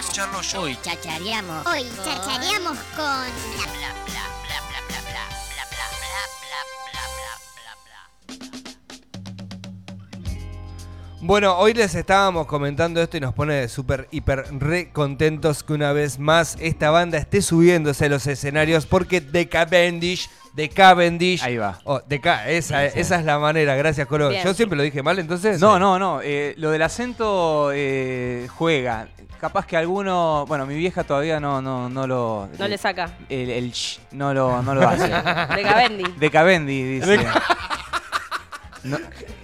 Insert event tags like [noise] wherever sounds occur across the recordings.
Max Charlo Show. Hoy chachareamos. Hoy chachareamos con Bueno, hoy les estábamos comentando esto y nos pone súper, hiper, re contentos que una vez más esta banda esté subiéndose a los escenarios porque The Cavendish, The Cavendish. Ahí va. Oh, The Ca- esa, esa es la manera, gracias Colo. Bien. Yo siempre lo dije mal, entonces. No, no, no. eh, lo del acento eh, juega. Capaz que alguno. Bueno, mi vieja todavía no, no, no lo. No le saca. El, el sh no lo, no lo hace. [laughs] De Cavendi. De Cavendi, dice. [laughs] No,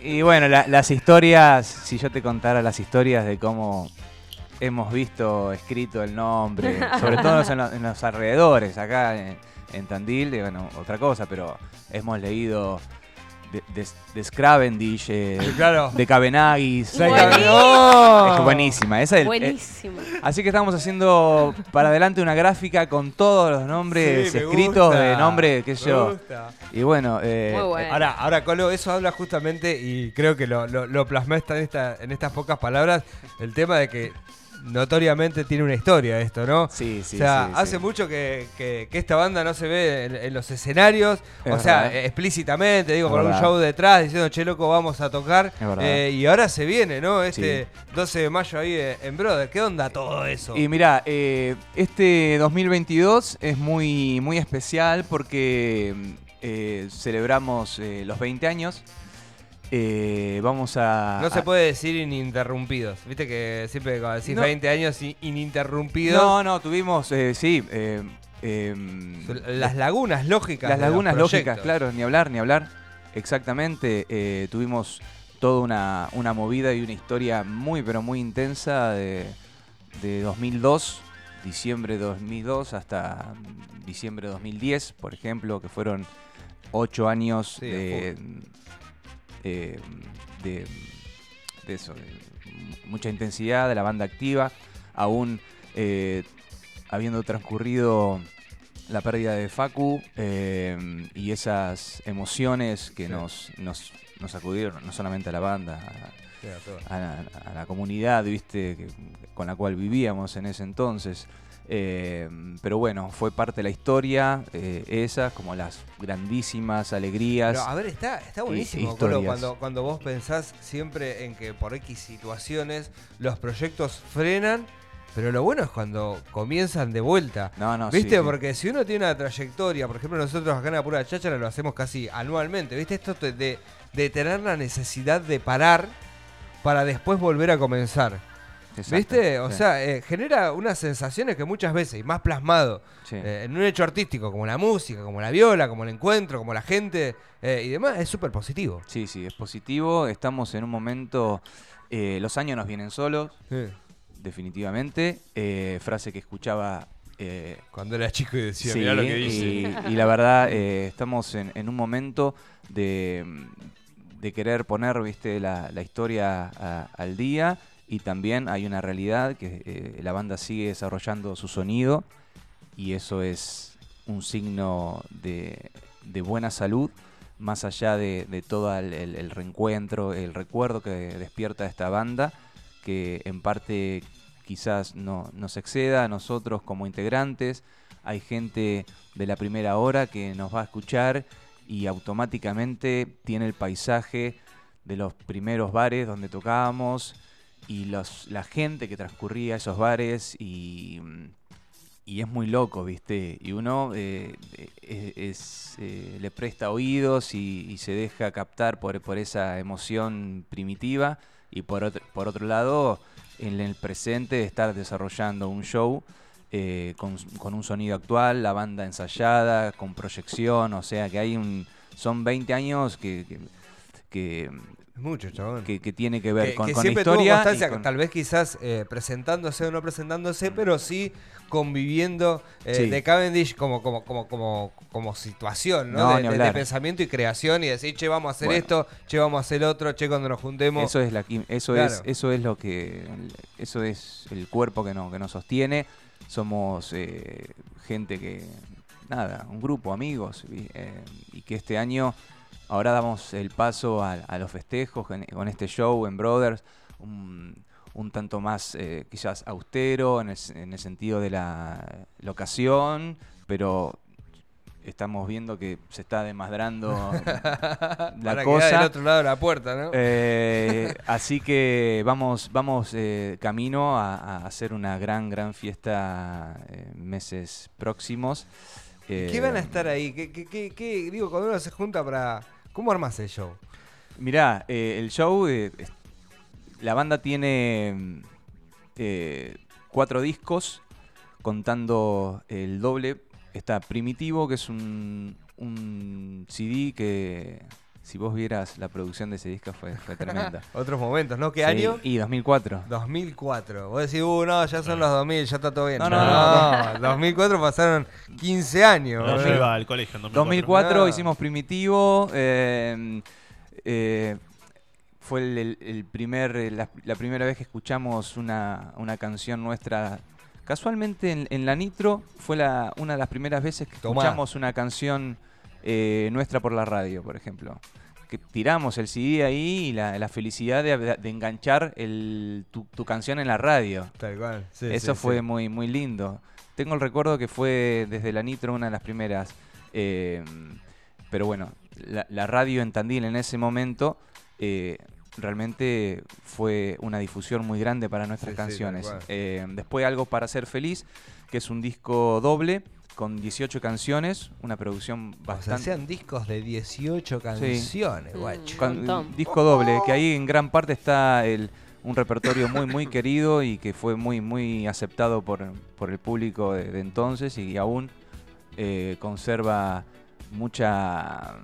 y bueno, la- las historias, si yo te contara las historias de cómo hemos visto escrito el nombre, sobre todo en, lo- en los alrededores, acá en, en Tandil, bueno, otra cosa, pero hemos leído de, de, de Scravendish, eh, Claro. de Cabenagis. ¡No! Es buenísima. Esa es el- Buenísimo. eh, así que estamos haciendo para adelante una gráfica con todos los nombres Sí, escritos gusta, de nombre, qué sé me yo. gusta. Y bueno, eh, Muy bueno. Ahora, ahora, Colo, eso habla justamente, y creo que lo, lo, lo plasmé esta- en, esta- en estas pocas palabras, el tema de que notoriamente tiene una historia esto, ¿no? Sí, sí, o sea, sí, hace sí. mucho que, que- que esta banda no se ve en, en los escenarios, Es o sea, verdad. eh, explícitamente, digo, Es con un show detrás diciendo, che, loco, vamos a tocar. Eh, y ahora se viene, ¿no? Este 12 de mayo ahí en Brother. ¿Qué onda todo eso? Y mira, eh, este 2022 es muy, muy especial porque eh, celebramos los 20 años. Eh, vamos a. no se puede decir ininterrumpidos. Viste que siempre cuando decís No. 20 años in- ininterrumpidos. No, no, tuvimos, eh, sí. eh, em, Las lagunas lógicas. Las lagunas lógicas, claro, ni hablar, ni hablar. Exactamente. tuvimos toda una, una movida y una historia muy, pero muy intensa de, de 2002, diciembre de 2002 hasta diciembre de 2010, por ejemplo, que fueron ocho años Sí, de, eh, de, de eso, de mucha intensidad de la banda activa, aún eh, habiendo transcurrido la pérdida de Facu eh, y esas emociones que Sí. nos, nos, nos sacudieron, no solamente a la banda, a a, a la, a la comunidad, viste, que- con la cual vivíamos en ese entonces. Eh, pero bueno, fue parte de la historia, eh, esas, como las grandísimas alegrías. Pero, a ver, está, está buenísimo. Colo, cuando, cuando vos pensás siempre en que por X situaciones los proyectos frenan, pero lo bueno es cuando comienzan de vuelta. no, no, ¿Viste? sí. Porque si uno tiene una trayectoria, por ejemplo, nosotros acá en la pura cháchara lo hacemos casi anualmente, ¿viste? Esto de tener la necesidad de parar para después volver a comenzar. Exacto, ¿Viste? O sí, sea, eh, genera unas sensaciones que muchas veces, y más plasmado sí. eh, en un hecho artístico como la música, como la viola, como el encuentro, como la gente eh, y demás, es súper positivo. Sí, sí, es positivo. Estamos en un momento. los años nos vienen solos, definitivamente. Frase que escuchaba. Cuando era chico y decía, mirá lo que dice. y, [laughs] y la verdad, estamos en, en un momento de, de querer poner viste, la, la historia a- al día. Y también hay una realidad que eh, la banda sigue desarrollando su sonido. Y eso es un signo de, de buena salud más allá de, de todo el, reencuentro, el recuerdo que despierta esta banda, que en parte quizás no nos exceda a nosotros como integrantes. Hay gente de la primera hora que nos va a escuchar y automáticamente tiene el paisaje de los primeros bares donde tocábamos y los, la gente que transcurría esos bares y, y es muy loco, ¿viste? Y uno eh, eh, es, eh, le presta oídos y, se deja captar por, por esa emoción primitiva y por otro, por otro lado, en el presente estar desarrollando un show con, con un sonido actual, la banda ensayada, con proyección, o sea que hay un... Son 20 años que, Es mucho, chabón. que- que tiene que ver Que- con, que con siempre historia. tuvo y constancia, con- tal vez quizás eh, presentándose o no presentándose, pero sí conviviendo eh, Sí. de Cavendish como, como, como, como, como situación, ¿no? No, de, de- de pensamiento y creación y decir, che, vamos a hacer Bueno. esto, che, vamos a hacer otro, che, cuando nos juntemos. Eso es la eso Claro. es eso es lo que eso es el cuerpo que nos que nos sostiene. Somos eh, gente que nada, un grupo amigos y, y que este año ahora damos el paso a, a los festejos con, con este show en Brothers, un, un tanto más eh, quizás austero en el, en el sentido de la locación, pero estamos viendo que se está desmadrando [laughs] Para la quedar cosa. del otro lado de la puerta, ¿no? Eh, así que vamos, vamos eh, camino a, a hacer una gran, gran fiesta en meses próximos. ¿Qué Eh, van a estar ahí? ¿Qué, qué, qué- qué- digo, cuando uno se junta para... ¿Cómo armas el show? Mirá, eh, el show, eh, la banda tiene mm, eh, cuatro discos, contando el doble. Está Primitivo, que es un, un CD que, si vos vieras la producción de ese disco, fue, fue tremenda. [laughs] Otros momentos, ¿no? ¿Qué Sí, año? Y 2004. 2004. Vos decís, uh, no, ya son los 2000, ya está todo bien. No, no, no, 2004 [laughs] pasaron 15 años. No, yo iba al colegio en 2004. 2004 Ah. hicimos Primitivo. eh, eh, fue el, el- el primer, eh, la, la primera vez que escuchamos una, una canción nuestra. Casualmente en, en la Nitro fue la, una de las primeras veces que Tomá. escuchamos una canción eh, nuestra por la radio, por ejemplo. Que tiramos el CD ahí y la, la felicidad de, de enganchar el, tu, tu canción en la radio. Tal cual. sí, Eso sí, fue sí. muy muy lindo. Tengo el recuerdo que fue desde la Nitro una de las primeras. eh, pero bueno, la, la radio en Tandil en ese momento eh, realmente fue una difusión muy grande para nuestras Sí, canciones. Eh, después Algo para ser feliz, que es un disco doble con 18 canciones, una producción O sea, bastante... hacían discos de 18 canciones, Mm. guacho. Con- disco doble, que ahí en gran parte está el, un repertorio muy muy querido y que fue muy muy aceptado por, por el público de, de entonces y aún eh, conserva mucha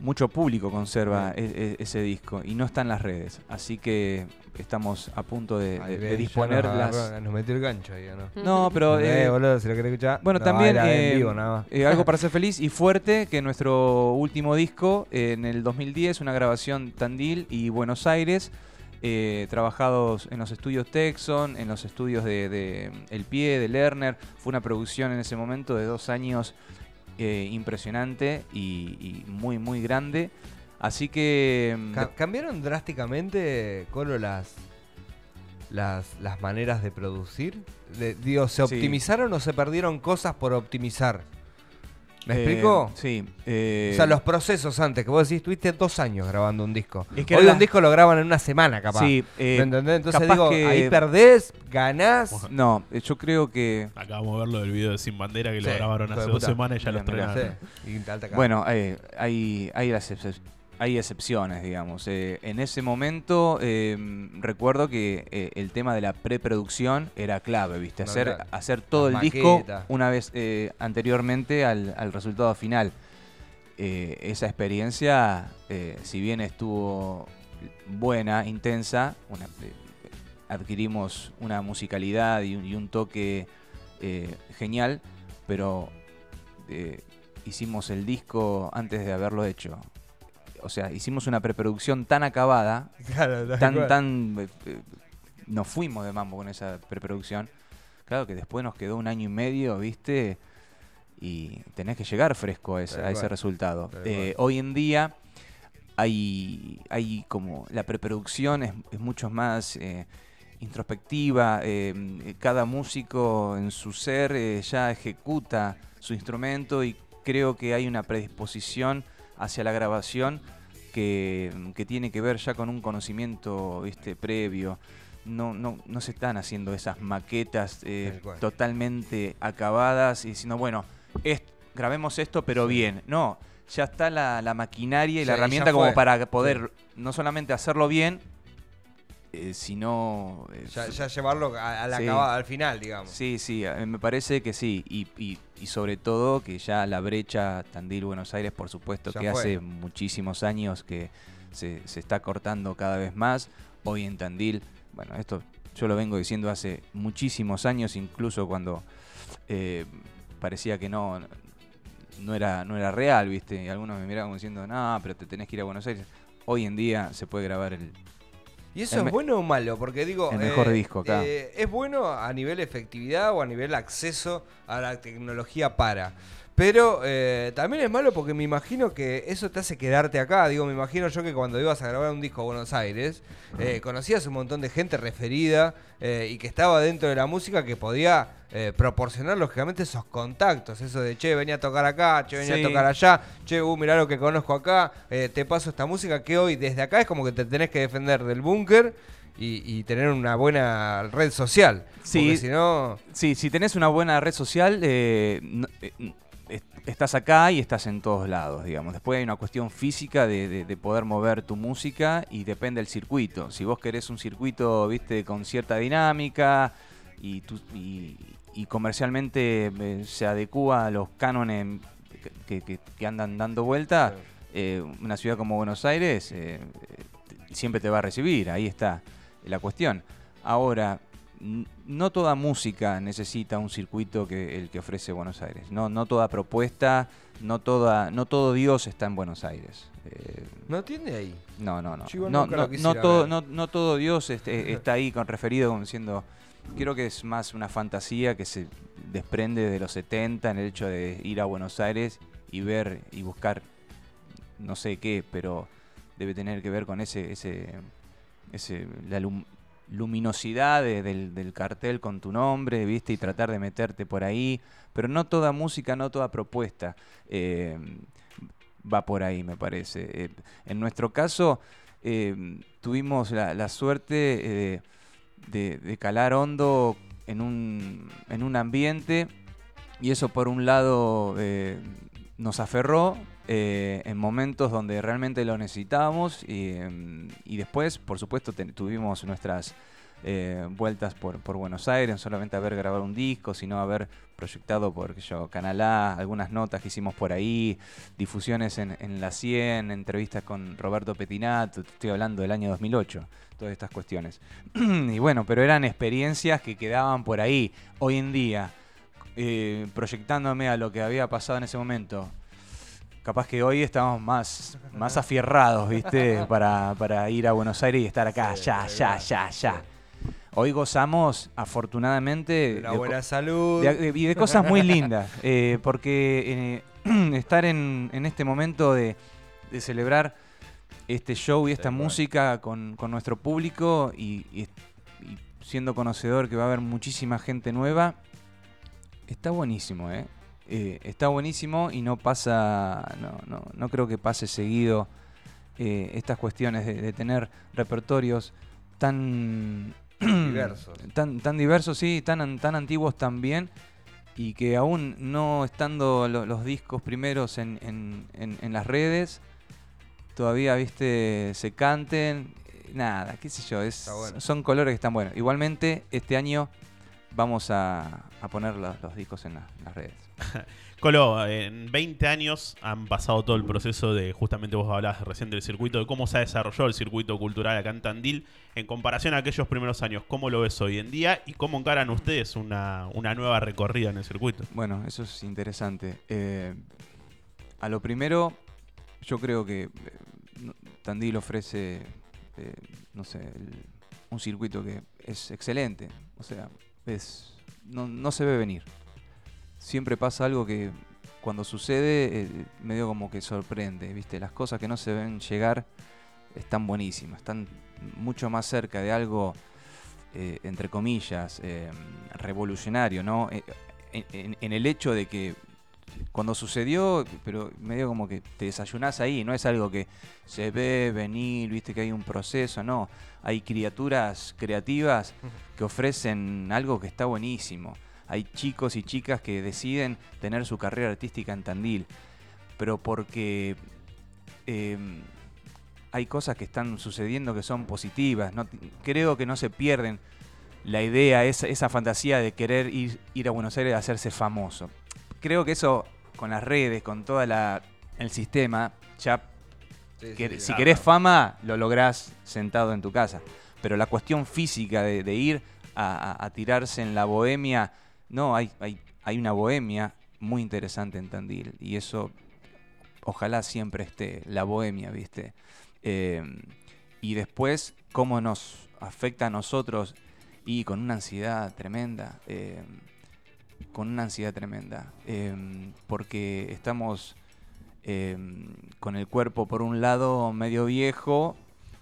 mucho público conserva e- e- ese disco y no está en las redes, así que estamos a punto de, ya disponer nos, las agarró, nos metió el gancho ahí, ¿o ¿no? no, pero Eh, eh, boludo, si lo querés escuchar. bueno, No, también era en eh, vivo nada más. eh, algo para [laughs] ser feliz y fuerte que nuestro último disco eh, en el 2010, una grabación Tandil y Buenos Aires, eh, trabajados en los estudios Texon, en los estudios de, de El Pie, de Lerner. Fue una producción en ese momento de dos años eh, impresionante y, y muy, muy grande. Así que... mm, Ca- ¿Cambiaron drásticamente, Colo, las, las, las maneras de producir? De- digo, ¿se Sí. optimizaron o se perdieron cosas por optimizar? ¿Me eh, explico? Sí. eh, O sea, los procesos antes, que vos decís, estuviste dos años grabando un disco. Es que Hoy un disco lo graban en una semana, capaz. Sí, eh, ¿Me entendés? Entonces capaz digo, que- ahí perdés, ganás. No, eh, yo creo que... Acabamos de verlo del video de Sin Bandera que lo Sí, grabaron hijo de hace dos semanas y ya lo estrenaron. Sí. Bueno, eh, hay, hay, las excep- hay excepciones, digamos. Eh, en ese momento eh, recuerdo que eh, el tema de la preproducción era clave, ¿viste? No, Hacer, claro. hacer todo Las el disco una vez eh, anteriormente al, al resultado final. Esa experiencia, eh, si bien estuvo buena, intensa, una- adquirimos una musicalidad y un, y un toque genial, pero hicimos el disco antes de haberlo hecho. O sea, hicimos una preproducción tan acabada, [laughs] Claro, tan, tan... eh, eh, nos fuimos de mambo con esa preproducción. Claro que después nos quedó un año y medio, ¿viste? Y tenés que llegar fresco a ese, Tal a ese resultado. Eh, hoy en día hay, hay como... La preproducción es, es mucho más... eh, introspectiva, eh, cada músico en su ser eh, ya ejecuta su instrumento y creo que hay una predisposición hacia la grabación que, que tiene que ver ya con un conocimiento ¿viste? previo. No, no, no se están haciendo esas maquetas eh, totalmente acabadas y diciendo, bueno, es- grabemos esto pero Sí. bien. No, ya está la, la maquinaria y la Sí, herramienta como para poder no solamente hacerlo bien, eh, sino... eh, Ya, ya llevarlo a, a la Sí. acabada, al final, digamos. Sí, sí, a- me parece que sí. Y, y- y sobre todo que ya la brecha Tandil-Buenos Aires, por supuesto, Ya que fue. hace muchísimos años que se, se está cortando cada vez más. Hoy en Tandil, bueno, esto yo lo vengo diciendo hace muchísimos años, incluso cuando eh, parecía que no, no, era, no era real, ¿viste? Y algunos me miraban como diciendo, no, pero te tenés que ir a Buenos Aires. Hoy en día se puede grabar el, ¿Y eso es bueno o malo? Porque digo. el mejor disco acá. eh, ¿Es bueno a nivel efectividad o a nivel acceso a la tecnología para? Pero eh, también es malo porque me imagino que eso te hace quedarte acá. Digo, me imagino yo que cuando ibas a grabar un disco a Buenos Aires, eh, conocías un montón de gente referida eh, y que estaba dentro de la música que podía proporcionar lógicamente esos contactos. Eso de, che, venía a tocar acá, che, venía Sí. a tocar allá, che, uh, mirá lo que conozco acá, te paso esta música que hoy desde acá es como que te tenés que defender del búnker y, y tener una buena red social. Sí. Porque si no... Sí, si tenés una buena red social, eh, no- eh, estás acá y estás en todos lados, digamos. Después hay una cuestión física de, de- de poder mover tu música y depende del circuito. Si vos querés un circuito, viste, con cierta dinámica y, tu- y- y comercialmente eh, se adecúa a los cánones que, que- que andan dando vuelta, eh, una ciudad como Buenos Aires eh, siempre te va a recibir, ahí está la cuestión. Ahora, no toda música necesita un circuito que el que ofrece Buenos Aires. No, no toda propuesta, no toda, no todo Dios está en Buenos Aires. Eh, No tiene ahí. no, no, no. No, no, no todo, no, no todo Dios este, está ahí con referido como diciendo. Creo que es más una fantasía que se desprende de los 70 en el hecho de ir a Buenos Aires y ver y buscar no sé qué, pero debe tener que ver con ese, ese, ese la luminosidad de- del, del cartel con tu nombre, viste, y tratar de meterte por ahí. Pero no toda música, no toda propuesta eh, va por ahí, me parece. Eh, en nuestro caso, eh, tuvimos la, la suerte de, de calar hondo en un, en un ambiente y eso por un lado nos aferró eh, en momentos donde realmente lo necesitábamos y, em, y después, por supuesto, tuvimos nuestras eh, vueltas por, por Buenos Aires, no solamente haber grabado un disco, sino haber proyectado por yo, Canal A, algunas notas que hicimos por ahí, difusiones en, la 100, entrevistas con Roberto Petinato, estoy hablando del año 2008, todas estas cuestiones. [clears throat] y bueno, pero eran experiencias que quedaban por ahí. Hoy en día, eh, proyectándome a lo que había pasado en ese momento, capaz que hoy estamos más, [laughs] más afierrados, ¿viste? Para, para ir a Buenos Aires y estar acá, Sí, ya, ya, ya, ya. Hoy gozamos, afortunadamente, Una de buena salud. de- y de cosas muy lindas, [laughs] eh, porque eh, [clears throat] estar en, en este momento de, de celebrar este show y esta música con, con nuestro público y, y- y siendo conocedor que va a haber muchísima gente nueva, está buenísimo, ¿eh? Eh, está buenísimo y no pasa, no, no, no creo que pase seguido eh, estas cuestiones de, de tener repertorios tan [clears throat] Diversos. tan, tan diversos, sí, tan, an- tan antiguos también, y que aún no estando lo- los discos primeros en, en- en- en las redes, todavía, viste, se canten, nada, qué sé yo, es, bueno. son colores que están buenos. Igualmente, este año vamos a, a poner los, los discos en, la- en las redes. [laughs] Colo, en 20 años han pasado todo el proceso de, justamente vos hablabas recién del circuito, de cómo se ha desarrollado el circuito cultural acá en Tandil, en comparación a aquellos primeros años, ¿cómo lo ves hoy en día y cómo encaran ustedes una, una nueva recorrida en el circuito? Bueno, eso es interesante. Eh, a lo primero, yo creo que eh, Tandil ofrece, eh, no sé, un circuito que es excelente. O sea, es, no, no se ve venir. Siempre pasa algo que cuando sucede, eh, medio como que sorprende, ¿viste? Las cosas que no se ven llegar están buenísimas, están mucho más cerca de algo, eh, entre comillas, eh, revolucionario, ¿no? En, en- en el hecho de que cuando sucedió, pero medio como que te desayunás ahí, no es algo que se ve venir, viste que hay un proceso, no. Hay criaturas creativas que ofrecen algo que está buenísimo. Hay chicos y chicas que deciden tener su carrera artística en Tandil, pero porque eh, hay cosas que están sucediendo que son positivas. No, creo que no se pierden la idea, esa, esa fantasía de querer ir, ir a Buenos Aires a hacerse famoso. Creo que eso con las redes, con todo el sistema, ya Sí, sí, que- sí. si querés fama, lo lográs sentado en tu casa. Pero la cuestión física de, de ir a, a- a tirarse en la bohemia, no, hay, hay, hay una bohemia muy interesante en Tandil. Y eso, ojalá siempre esté, la bohemia, ¿viste? Eh, y después, cómo nos afecta a nosotros y con una ansiedad tremenda. eh, con una ansiedad tremenda, em, porque estamos con el cuerpo por un lado medio viejo,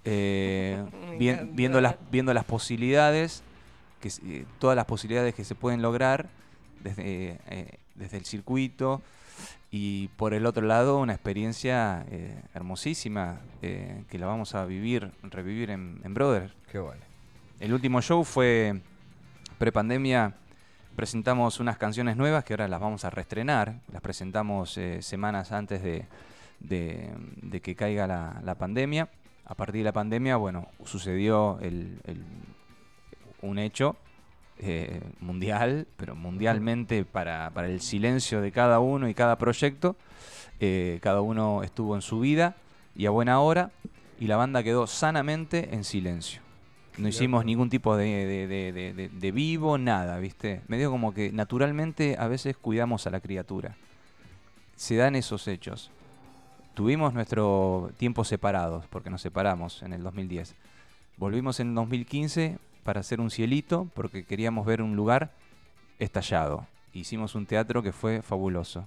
eh, [laughs] vi- viendo, las, viendo las posibilidades, que, eh, todas las posibilidades que se pueden lograr desde, eh, desde el circuito, y por el otro lado una experiencia eh, hermosísima que la vamos a vivir, revivir en, en Brother. Qué bueno. El último show fue prepandemia. Presentamos unas canciones nuevas que ahora las vamos a reestrenar. Las presentamos semanas antes de, de- de que caiga la, la pandemia. A partir de la pandemia, bueno, sucedió el- el- un hecho eh, mundial, pero mundialmente para, para el silencio de cada uno y cada proyecto. Eh, cada uno estuvo en su vida y a buena hora. Y la banda quedó sanamente en silencio. No hicimos ningún tipo de, de- de- de- de- de vivo, nada, ¿viste? Medio como que naturalmente a veces cuidamos a la criatura. Se dan esos hechos. Tuvimos nuestro tiempo separados, porque nos separamos en el 2010. Volvimos en 2015 para hacer un cielito, porque queríamos ver un lugar estallado. Hicimos un teatro que fue fabuloso.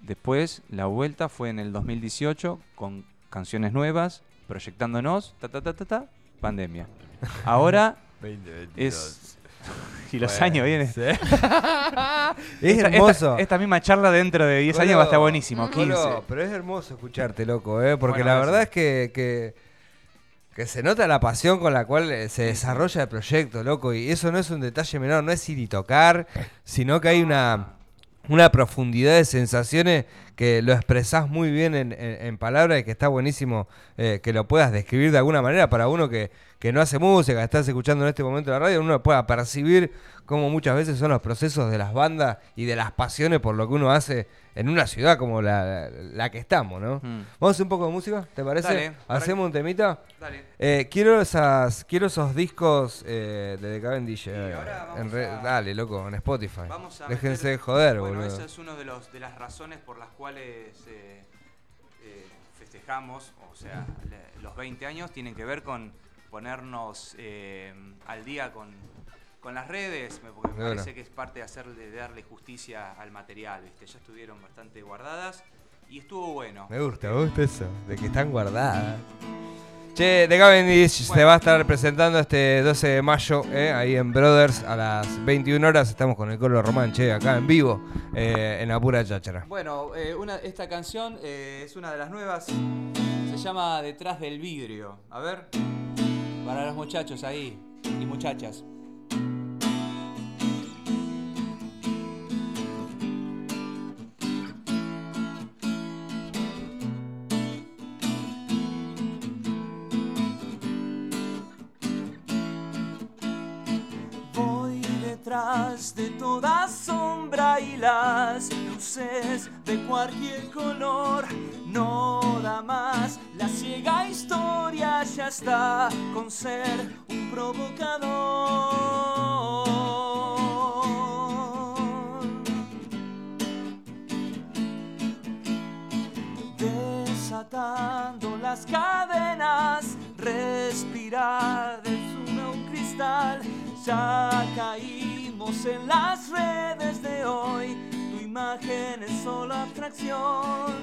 Después, la vuelta fue en el 2018 con canciones nuevas, proyectándonos, ta ta ta ta ta, pandemia. [laughs] Ahora es [laughs] y los Bueno, años vienen. [laughs] Es Esta- hermoso. Esta, esta misma charla dentro de 10 años va a estar buenísimo, 15. boludo, pero es hermoso escucharte, loco, ¿eh? Porque Bueno, la verdad es que, que, que se nota la pasión con la cual eh, se desarrolla el proyecto, loco. Y eso no es un detalle menor, no es ir y tocar, sino que hay una, una profundidad de sensaciones que lo expresás muy bien en, en- en palabras y que está buenísimo eh, que lo puedas describir de alguna manera para uno que, que no hace música, estás escuchando en este momento la radio, uno pueda percibir cómo muchas veces son los procesos de las bandas y de las pasiones por lo que uno hace en una ciudad como la, la que estamos, ¿no? Mm. Vamos a hacer un poco de música, ¿te parece? Dale, ¿Hacemos un temita? Dale. Eh, quiero esas, quiero esos discos eh, de The Cavendish. eh, ahora vamos en re- a- Dale, loco, en Spotify. Vamos a Déjense meter- de joder, bueno, boludo. esa es una de, los, de las razones por las cuales eh, eh, festejamos, o sea, le- los 20 años tienen que ver con ponernos eh, al día con, con las redes, porque me parece que es parte de, hacerle, de darle justicia al material, ¿viste? ya estuvieron bastante guardadas y estuvo bueno. Me gusta, me gusta eso, de que están guardadas. Che, The Cavendish se va a estar presentando este 12 de mayo, eh, ahí en Brothers, a las 21 horas. Estamos con el Colo Román, che, acá en vivo, eh, en la pura cháchara. Bueno, eh, esta canción es una de las nuevas. Se llama Detrás del vidrio. A ver. Para los muchachos ahí y muchachas. De toda sombra y las luces de cualquier color. No da más, la ciega historia ya está con ser un provocador. Desatando las cadenas, respirar de un cristal. Ya caímos en las redes de hoy. Tu imagen es solo abstracción.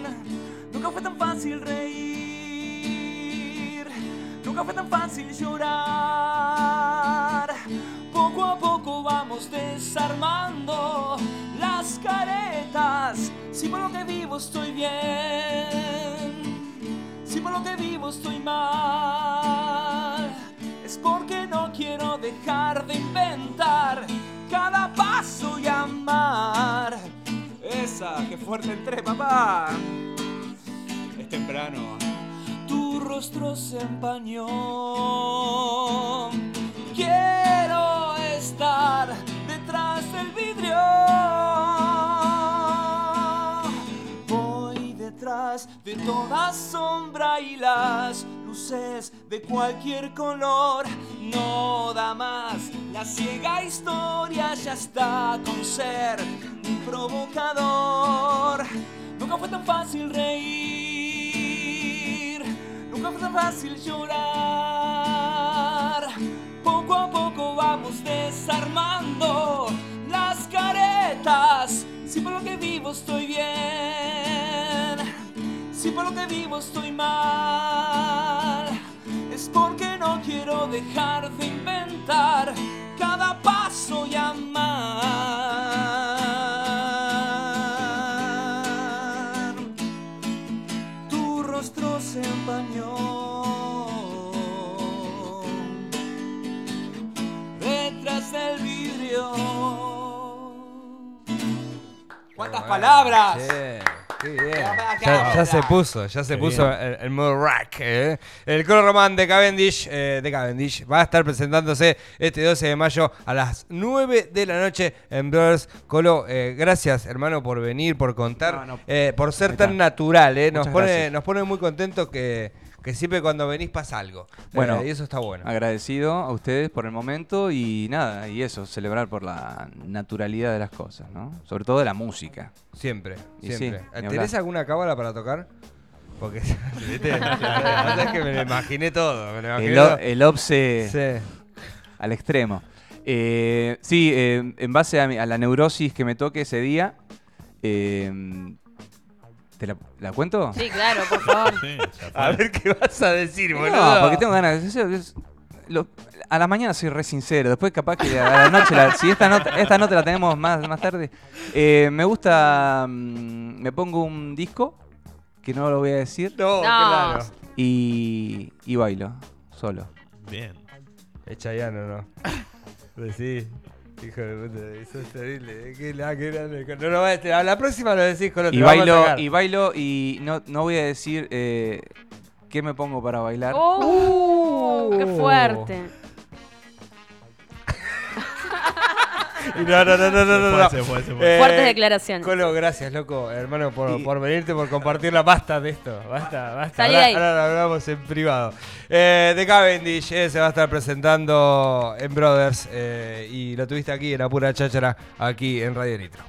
Nunca fue tan fácil reír. Nunca fue tan fácil llorar. Poco a poco vamos desarmando las caretas. Si por lo que vivo estoy bien, si por lo que vivo estoy mal, es porque no quiero dejar de inventar Esa, qué fuerte entré, papá. Es temprano. Tu rostro se empañó. Quiero estar detrás del vidrio. Voy detrás de toda sombra y las de cualquier color. No da más, la ciega historia ya está con ser un provocador. Nunca fue tan fácil reír, nunca fue tan fácil llorar. Poco a poco vamos desarmando las caretas. vivo estoy bien, si por lo que vivo estoy mal, es porque no quiero dejar de inventar cada paso y amar. Tu rostro se empañó detrás del vidrio. ¿Cuántas palabras? Qué bien. Qué Ya, se puso, ya se Qué puso el, el modo rack. ¿eh? El coro román de Cavendish, eh, de Cavendish va a estar presentándose este 12 de mayo a las 9 de la noche en Brothers. Colo, eh, gracias hermano por venir, por contar, No, no. eh, por ser tan natural. eh. Nos, Muchas pone, gracias. nos pone muy contentos que, que siempre cuando venís pasa algo. Bueno, Eh, y eso está bueno. Agradecido a ustedes por el momento y nada, y eso, celebrar por la naturalidad de las cosas, ¿no? Sobre todo de la música. Siempre, Y sí, siempre. ni ¿Tenés alguna cábala para tocar? Porque, [laughs] ¿viste? [laughs] es que me lo imaginé todo. Me lo imaginé El, o- todo. el obse Sí. al extremo. Eh, sí, eh, en base a, mi- a la neurosis que me toque ese día, eh, ¿te la, la cuento? Sí, claro, por favor. Sí. A ver qué vas a decir, boludo. No, porque tengo ganas. es- es- lo- a la mañana soy re sincero. Después, capaz que a la noche, la- si esta nota, esta nota la tenemos más, más tarde. eh, me gusta. mm, me pongo un disco, que no lo voy a decir, No, No. claro. y, y bailo, solo. Bien. Es Chayanne, ¿no? [laughs] Pues sí. Hijo de puta, eso es terrible. eh, Qué la, qué grande. No, no, este, a la próxima lo decís con otro. Y lo vamos a bailo, y bailo, y no, no voy a decir eh, qué me pongo para bailar. ¡Oh! ¡Qué fuerte! No, [laughs] no, no, no, no, no, no. Se fue, se fue, se fue. Eh, Fuertes declaraciones. Colo, gracias, loco, hermano, por, por venirte, por compartirla. Basta de esto, basta, basta. Salí Ahora, ahora lo hablamos en privado. Eh, de Cavendish eh, se va a estar presentando en Brothers eh, y lo tuviste aquí en la pura cháchara, aquí en Radio Nitro.